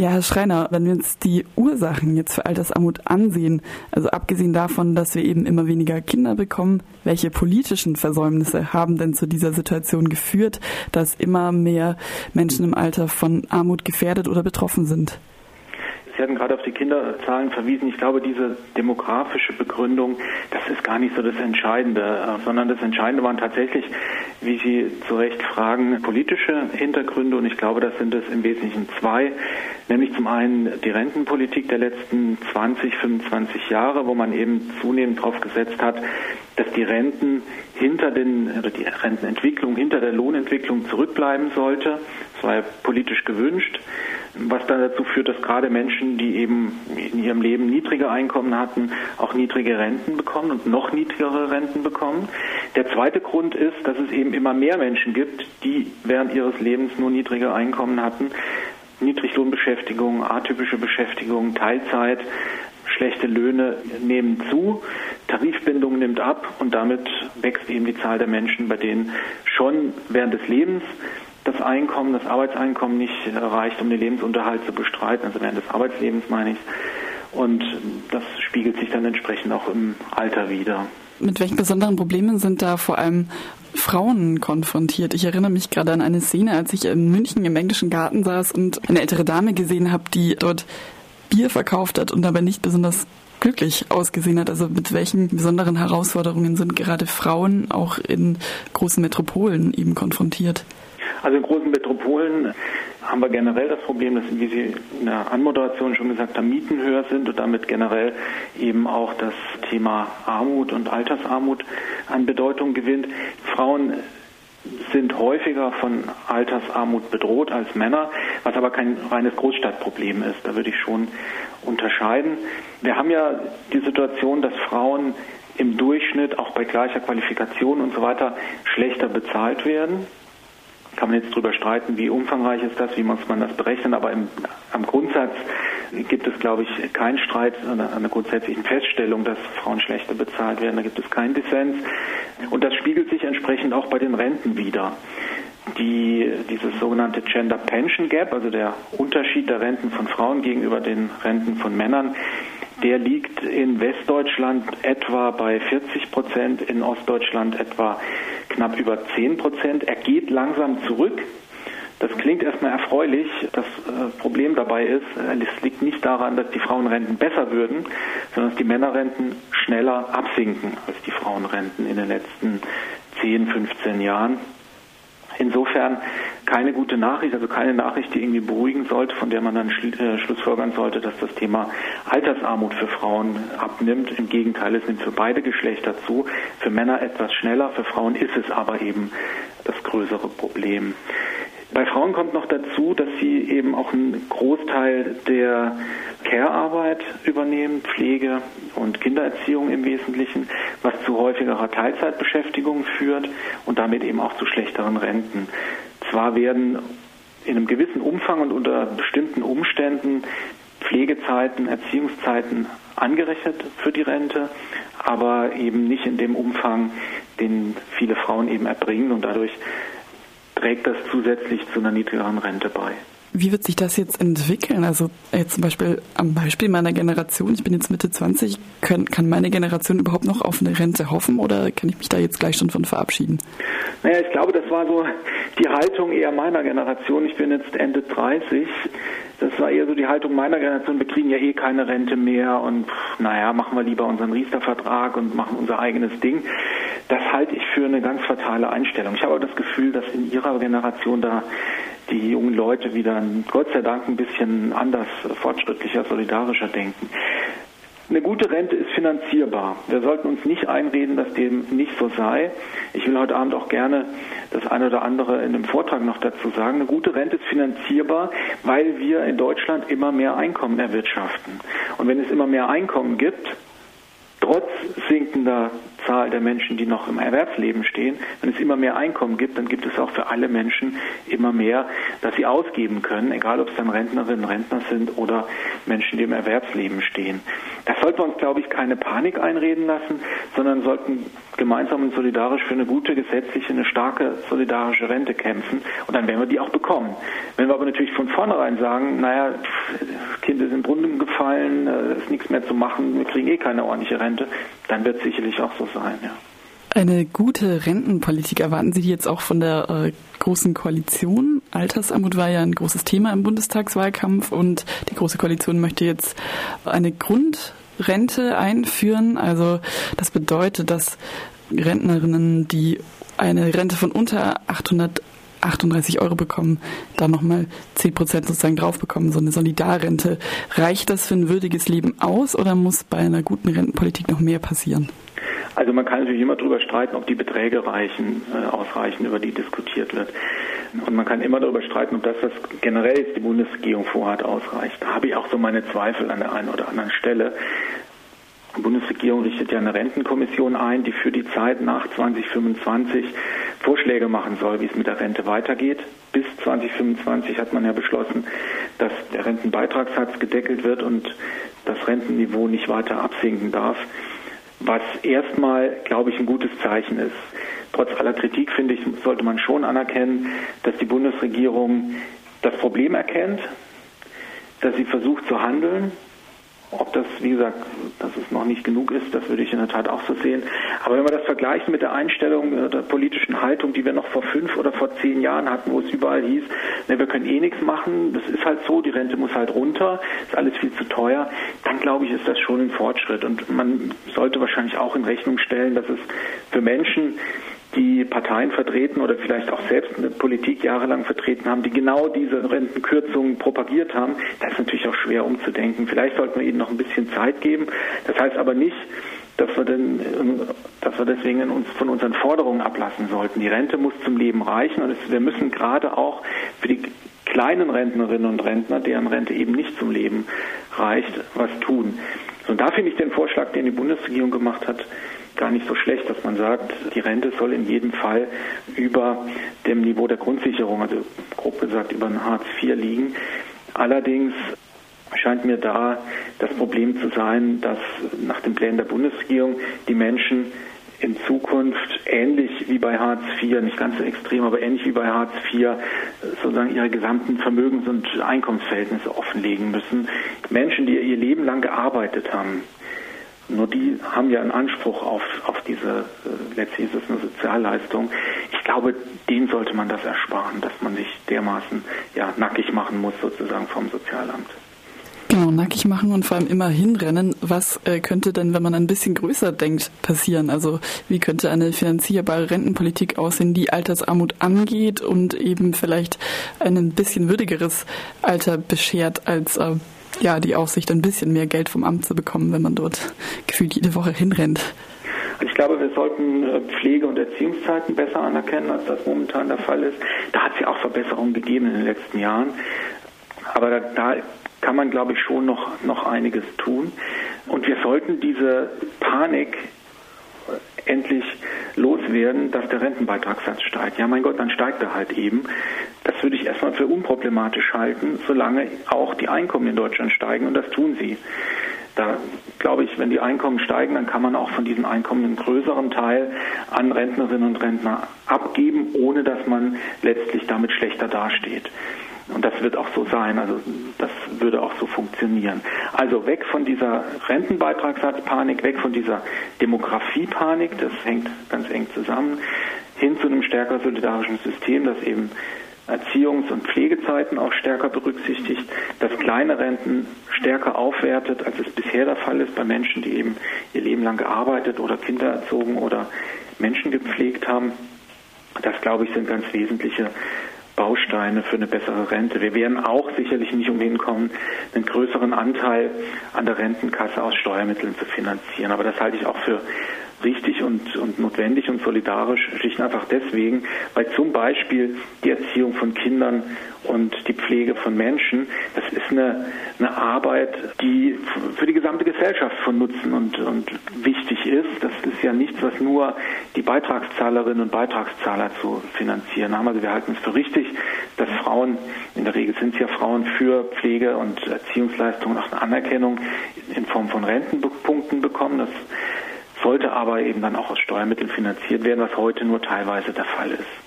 Ja, Herr Schreiner, wenn wir uns die Ursachen jetzt für Altersarmut ansehen, also abgesehen davon, dass wir eben immer weniger Kinder bekommen, welche politischen Versäumnisse haben denn zu dieser Situation geführt, dass immer mehr Menschen im Alter von Armut gefährdet oder betroffen sind? Sie hatten gerade auf die Kinderzahlen verwiesen. Ich glaube, diese demografische Begründung, das ist gar nicht so das Entscheidende, sondern das Entscheidende waren tatsächlich, wie Sie zu Recht fragen, politische Hintergründe. Und ich glaube, das sind es im Wesentlichen zwei. Nämlich zum einen die Rentenpolitik der letzten 20, 25 Jahre, wo man eben zunehmend darauf gesetzt hat, dass die Renten hinter den, oder die Rentenentwicklung hinter der Lohnentwicklung zurückbleiben sollte. Das war ja politisch gewünscht was dann dazu führt, dass gerade Menschen, die eben in ihrem Leben niedrige Einkommen hatten, auch niedrige Renten bekommen und noch niedrigere Renten bekommen. Der zweite Grund ist, dass es eben immer mehr Menschen gibt, die während ihres Lebens nur niedrige Einkommen hatten. Niedriglohnbeschäftigung, atypische Beschäftigung, Teilzeit, schlechte Löhne nehmen zu, Tarifbindung nimmt ab und damit wächst eben die Zahl der Menschen, bei denen schon während des Lebens das Einkommen, das Arbeitseinkommen nicht reicht, um den Lebensunterhalt zu bestreiten, also während des Arbeitslebens meine ich. Und das spiegelt sich dann entsprechend auch im Alter wieder. Mit welchen besonderen Problemen sind da vor allem Frauen konfrontiert? Ich erinnere mich gerade an eine Szene, als ich in München im englischen Garten saß und eine ältere Dame gesehen habe, die dort Bier verkauft hat und dabei nicht besonders glücklich ausgesehen hat. Also mit welchen besonderen Herausforderungen sind gerade Frauen auch in großen Metropolen eben konfrontiert? Also in großen Metropolen haben wir generell das Problem, dass, wie Sie in der Anmoderation schon gesagt haben, Mieten höher sind und damit generell eben auch das Thema Armut und Altersarmut an Bedeutung gewinnt. Frauen sind häufiger von Altersarmut bedroht als Männer, was aber kein reines Großstadtproblem ist. Da würde ich schon unterscheiden. Wir haben ja die Situation, dass Frauen im Durchschnitt auch bei gleicher Qualifikation und so weiter schlechter bezahlt werden kann man jetzt darüber streiten, wie umfangreich ist das, wie muss man das berechnen, aber im, am Grundsatz gibt es, glaube ich, keinen Streit an einer grundsätzlichen Feststellung, dass Frauen schlechter bezahlt werden. Da gibt es keinen Dissens. Und das spiegelt sich entsprechend auch bei den Renten wieder. Die, dieses sogenannte Gender Pension Gap, also der Unterschied der Renten von Frauen gegenüber den Renten von Männern, der liegt in Westdeutschland etwa bei 40 Prozent, in Ostdeutschland etwa knapp über 10 Prozent. Er geht langsam zurück. Das klingt erstmal erfreulich. Das äh, Problem dabei ist, äh, es liegt nicht daran, dass die Frauenrenten besser würden, sondern dass die Männerrenten schneller absinken als die Frauenrenten in den letzten 10, 15 Jahren. Insofern keine gute Nachricht, also keine Nachricht, die irgendwie beruhigen sollte, von der man dann äh, schlussfolgern sollte, dass das Thema Altersarmut für Frauen abnimmt. Im Gegenteil, es nimmt für beide Geschlechter zu. Für Männer etwas schneller, für Frauen ist es aber eben das größere Problem. Bei Frauen kommt noch dazu, dass sie eben auch einen Großteil der Care-Arbeit übernehmen, Pflege und Kindererziehung im Wesentlichen, was zu häufigerer Teilzeitbeschäftigung führt und damit eben auch zu schlechteren Renten. Zwar werden in einem gewissen Umfang und unter bestimmten Umständen Pflegezeiten, Erziehungszeiten angerechnet für die Rente, aber eben nicht in dem Umfang, den viele Frauen eben erbringen und dadurch trägt das zusätzlich zu einer niedrigeren Rente bei. Wie wird sich das jetzt entwickeln? Also jetzt zum Beispiel am Beispiel meiner Generation, ich bin jetzt Mitte 20, kann, kann meine Generation überhaupt noch auf eine Rente hoffen oder kann ich mich da jetzt gleich schon von verabschieden? Naja, ich glaube, das war so die Haltung eher meiner Generation. Ich bin jetzt Ende 30. Das war eher so die Haltung meiner Generation. Wir kriegen ja eh keine Rente mehr und naja, machen wir lieber unseren Riester-Vertrag und machen unser eigenes Ding. Das halte ich für eine ganz fatale Einstellung. Ich habe aber das Gefühl, dass in Ihrer Generation da die jungen Leute wieder, Gott sei Dank, ein bisschen anders, fortschrittlicher, solidarischer denken. Eine gute Rente ist finanzierbar. Wir sollten uns nicht einreden, dass dem nicht so sei. Ich will heute Abend auch gerne das eine oder andere in dem Vortrag noch dazu sagen. Eine gute Rente ist finanzierbar, weil wir in Deutschland immer mehr Einkommen erwirtschaften. Und wenn es immer mehr Einkommen gibt, trotz sinkender Zahl der Menschen, die noch im Erwerbsleben stehen. Wenn es immer mehr Einkommen gibt, dann gibt es auch für alle Menschen immer mehr, dass sie ausgeben können, egal ob es dann Rentnerinnen, Rentner sind oder Menschen, die im Erwerbsleben stehen. Das sollte uns, glaube ich, keine Panik einreden lassen, sondern sollten gemeinsam und solidarisch für eine gute gesetzliche, eine starke solidarische Rente kämpfen und dann werden wir die auch bekommen. Wenn wir aber natürlich von vornherein sagen, naja, Kinder sind Brunnen gefallen, äh, ist nichts mehr zu machen, wir kriegen eh keine ordentliche Rente, dann wird es sicherlich auch so sein, ja. Eine gute Rentenpolitik erwarten Sie jetzt auch von der äh, Großen Koalition? Altersarmut war ja ein großes Thema im Bundestagswahlkampf und die Große Koalition möchte jetzt eine Grundrente einführen. Also das bedeutet, dass Rentnerinnen, die eine Rente von unter 838 Euro bekommen, da nochmal 10 Prozent sozusagen drauf bekommen, so eine Solidarrente. Reicht das für ein würdiges Leben aus oder muss bei einer guten Rentenpolitik noch mehr passieren? Also man kann natürlich immer darüber streiten, ob die Beträge reichen, äh, ausreichen, über die diskutiert wird. Und man kann immer darüber streiten, ob das, was generell jetzt die Bundesregierung vorhat, ausreicht. Da habe ich auch so meine Zweifel an der einen oder anderen Stelle. Die Bundesregierung richtet ja eine Rentenkommission ein, die für die Zeit nach 2025 Vorschläge machen soll, wie es mit der Rente weitergeht. Bis 2025 hat man ja beschlossen, dass der Rentenbeitragssatz gedeckelt wird und das Rentenniveau nicht weiter absinken darf was erstmal, glaube ich, ein gutes Zeichen ist. Trotz aller Kritik, finde ich, sollte man schon anerkennen, dass die Bundesregierung das Problem erkennt, dass sie versucht zu handeln ob das, wie gesagt, dass es noch nicht genug ist, das würde ich in der Tat auch so sehen. Aber wenn wir das vergleichen mit der Einstellung äh, der politischen Haltung, die wir noch vor fünf oder vor zehn Jahren hatten, wo es überall hieß, ne, wir können eh nichts machen, das ist halt so, die Rente muss halt runter, ist alles viel zu teuer, dann glaube ich, ist das schon ein Fortschritt. Und man sollte wahrscheinlich auch in Rechnung stellen, dass es für Menschen, die Parteien vertreten oder vielleicht auch selbst eine Politik jahrelang vertreten haben, die genau diese Rentenkürzungen propagiert haben, das ist natürlich auch schwer umzudenken. Vielleicht sollten wir ihnen noch ein bisschen Zeit geben. Das heißt aber nicht, dass wir, denn, dass wir deswegen uns von unseren Forderungen ablassen sollten. Die Rente muss zum Leben reichen und wir müssen gerade auch für die kleinen Rentnerinnen und Rentner, deren Rente eben nicht zum Leben reicht, was tun. Und da finde ich den Vorschlag, den die Bundesregierung gemacht hat, gar nicht so schlecht, dass man sagt, die Rente soll in jedem Fall über dem Niveau der Grundsicherung, also grob gesagt über ein Hartz IV liegen. Allerdings scheint mir da das Problem zu sein, dass nach den Plänen der Bundesregierung die Menschen in Zukunft ähnlich wie bei Hartz IV, nicht ganz so extrem, aber ähnlich wie bei Hartz IV, sozusagen ihre gesamten Vermögens- und Einkommensverhältnisse offenlegen müssen. Menschen, die ihr Leben lang gearbeitet haben, nur die haben ja einen Anspruch auf, auf diese, äh, letztlich ist es eine Sozialleistung. Ich glaube, denen sollte man das ersparen, dass man sich dermaßen ja, nackig machen muss, sozusagen vom Sozialamt. Genau, nackig machen und vor allem immer hinrennen. Was äh, könnte denn, wenn man ein bisschen größer denkt, passieren? Also wie könnte eine finanzierbare Rentenpolitik aussehen, die Altersarmut angeht und eben vielleicht ein bisschen würdigeres Alter beschert als äh, ja, die Aussicht, ein bisschen mehr Geld vom Amt zu bekommen, wenn man dort gefühlt jede Woche hinrennt. Ich glaube, wir sollten äh, Pflege- und Erziehungszeiten besser anerkennen, als das momentan der Fall ist. Da hat es ja auch Verbesserungen gegeben in den letzten Jahren. Aber da, da kann man, glaube ich, schon noch, noch einiges tun. Und wir sollten diese Panik endlich loswerden, dass der Rentenbeitragssatz steigt. Ja, mein Gott, dann steigt er halt eben. Das würde ich erstmal für unproblematisch halten, solange auch die Einkommen in Deutschland steigen und das tun sie. Da glaube ich, wenn die Einkommen steigen, dann kann man auch von diesen Einkommen einen größeren Teil an Rentnerinnen und Rentner abgeben, ohne dass man letztlich damit schlechter dasteht. Und das wird auch so sein, also das würde auch so funktionieren. Also weg von dieser Rentenbeitragssatzpanik, weg von dieser Demografiepanik, das hängt ganz eng zusammen, hin zu einem stärker solidarischen System, das eben Erziehungs- und Pflegezeiten auch stärker berücksichtigt, das kleine Renten stärker aufwertet, als es bisher der Fall ist bei Menschen, die eben ihr Leben lang gearbeitet oder Kinder erzogen oder Menschen gepflegt haben. Das, glaube ich, sind ganz wesentliche Bausteine für eine bessere Rente. Wir werden auch sicherlich nicht umhin kommen, einen größeren Anteil an der Rentenkasse aus Steuermitteln zu finanzieren. Aber das halte ich auch für richtig und, und notwendig und solidarisch, schlicht und einfach deswegen, weil zum Beispiel die Erziehung von Kindern und die Pflege von Menschen, das ist eine, eine Arbeit, die für die gesamte Gesellschaft von Nutzen und, und wichtig ist. Das ist ja nichts, was nur die Beitragszahlerinnen und Beitragszahler zu finanzieren haben. Also wir halten es für richtig, dass Frauen, in der Regel sind es ja Frauen, für Pflege und Erziehungsleistungen auch eine Anerkennung in Form von Rentenpunkten bekommen. Das sollte aber eben dann auch aus Steuermitteln finanziert werden, was heute nur teilweise der Fall ist.